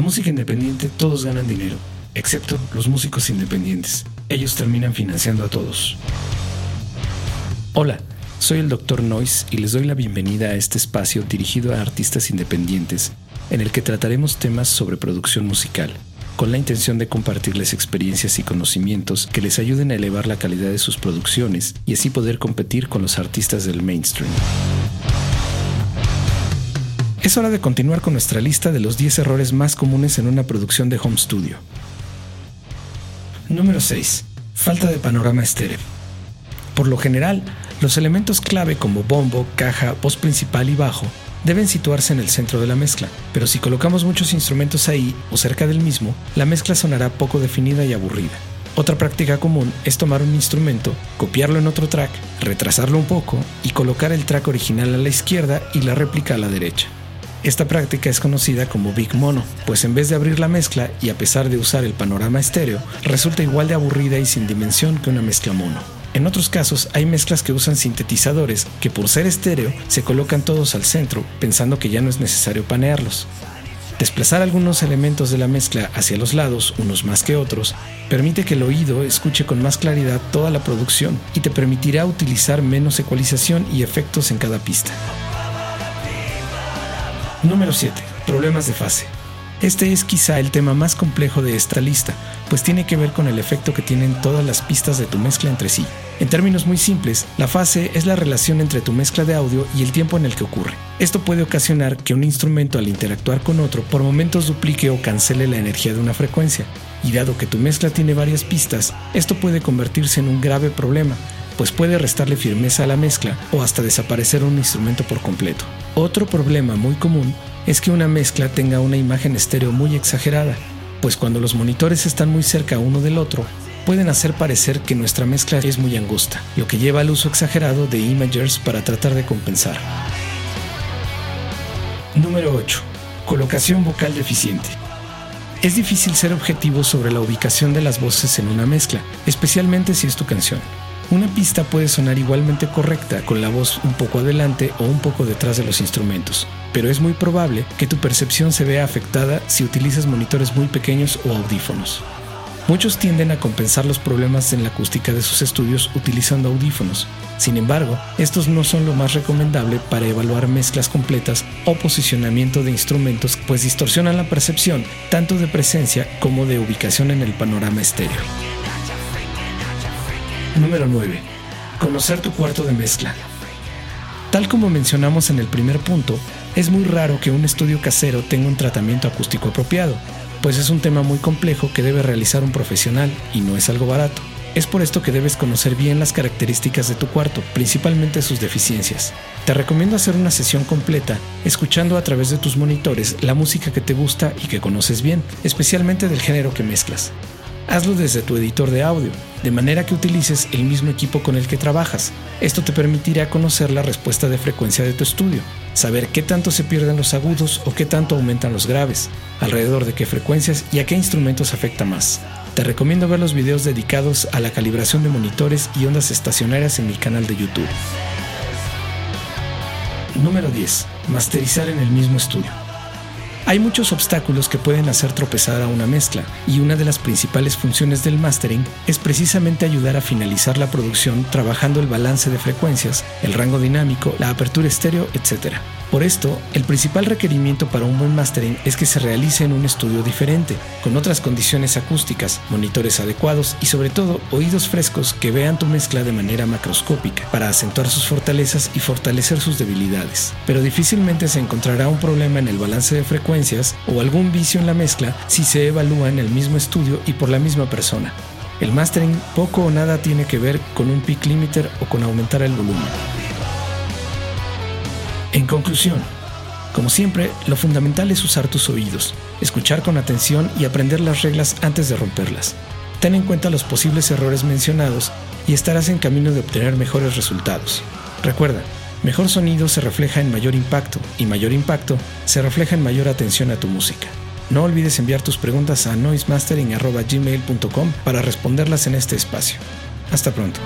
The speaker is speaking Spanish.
la música independiente todos ganan dinero, excepto los músicos independientes. Ellos terminan financiando a todos. Hola, soy el Dr. Noise y les doy la bienvenida a este espacio dirigido a artistas independientes, en el que trataremos temas sobre producción musical, con la intención de compartirles experiencias y conocimientos que les ayuden a elevar la calidad de sus producciones y así poder competir con los artistas del mainstream. Es hora de continuar con nuestra lista de los 10 errores más comunes en una producción de home studio. Número 6. Falta de panorama estéreo. Por lo general, los elementos clave como bombo, caja, voz principal y bajo deben situarse en el centro de la mezcla, pero si colocamos muchos instrumentos ahí o cerca del mismo, la mezcla sonará poco definida y aburrida. Otra práctica común es tomar un instrumento, copiarlo en otro track, retrasarlo un poco y colocar el track original a la izquierda y la réplica a la derecha. Esta práctica es conocida como Big Mono, pues en vez de abrir la mezcla y a pesar de usar el panorama estéreo, resulta igual de aburrida y sin dimensión que una mezcla mono. En otros casos hay mezclas que usan sintetizadores que por ser estéreo se colocan todos al centro pensando que ya no es necesario panearlos. Desplazar algunos elementos de la mezcla hacia los lados, unos más que otros, permite que el oído escuche con más claridad toda la producción y te permitirá utilizar menos ecualización y efectos en cada pista. Número 7. Problemas de fase. Este es quizá el tema más complejo de esta lista, pues tiene que ver con el efecto que tienen todas las pistas de tu mezcla entre sí. En términos muy simples, la fase es la relación entre tu mezcla de audio y el tiempo en el que ocurre. Esto puede ocasionar que un instrumento al interactuar con otro por momentos duplique o cancele la energía de una frecuencia, y dado que tu mezcla tiene varias pistas, esto puede convertirse en un grave problema, pues puede restarle firmeza a la mezcla o hasta desaparecer un instrumento por completo. Otro problema muy común es que una mezcla tenga una imagen estéreo muy exagerada, pues cuando los monitores están muy cerca uno del otro, pueden hacer parecer que nuestra mezcla es muy angosta, lo que lleva al uso exagerado de imagers para tratar de compensar. Número 8. Colocación vocal deficiente. Es difícil ser objetivo sobre la ubicación de las voces en una mezcla, especialmente si es tu canción. Una pista puede sonar igualmente correcta con la voz un poco adelante o un poco detrás de los instrumentos, pero es muy probable que tu percepción se vea afectada si utilizas monitores muy pequeños o audífonos. Muchos tienden a compensar los problemas en la acústica de sus estudios utilizando audífonos. Sin embargo, estos no son lo más recomendable para evaluar mezclas completas o posicionamiento de instrumentos, pues distorsionan la percepción tanto de presencia como de ubicación en el panorama estéreo. Número 9. Conocer tu cuarto de mezcla. Tal como mencionamos en el primer punto, es muy raro que un estudio casero tenga un tratamiento acústico apropiado, pues es un tema muy complejo que debe realizar un profesional y no es algo barato. Es por esto que debes conocer bien las características de tu cuarto, principalmente sus deficiencias. Te recomiendo hacer una sesión completa, escuchando a través de tus monitores la música que te gusta y que conoces bien, especialmente del género que mezclas. Hazlo desde tu editor de audio, de manera que utilices el mismo equipo con el que trabajas. Esto te permitirá conocer la respuesta de frecuencia de tu estudio, saber qué tanto se pierden los agudos o qué tanto aumentan los graves, alrededor de qué frecuencias y a qué instrumentos afecta más. Te recomiendo ver los videos dedicados a la calibración de monitores y ondas estacionarias en mi canal de YouTube. Número 10. Masterizar en el mismo estudio. Hay muchos obstáculos que pueden hacer tropezar a una mezcla, y una de las principales funciones del mastering es precisamente ayudar a finalizar la producción trabajando el balance de frecuencias, el rango dinámico, la apertura estéreo, etc. Por esto, el principal requerimiento para un buen mastering es que se realice en un estudio diferente, con otras condiciones acústicas, monitores adecuados y sobre todo oídos frescos que vean tu mezcla de manera macroscópica para acentuar sus fortalezas y fortalecer sus debilidades. Pero difícilmente se encontrará un problema en el balance de frecuencias o algún vicio en la mezcla si se evalúa en el mismo estudio y por la misma persona. El mastering poco o nada tiene que ver con un peak limiter o con aumentar el volumen. En conclusión, como siempre, lo fundamental es usar tus oídos, escuchar con atención y aprender las reglas antes de romperlas. Ten en cuenta los posibles errores mencionados y estarás en camino de obtener mejores resultados. Recuerda, mejor sonido se refleja en mayor impacto y mayor impacto se refleja en mayor atención a tu música. No olvides enviar tus preguntas a noisemastering.gmail.com para responderlas en este espacio. Hasta pronto.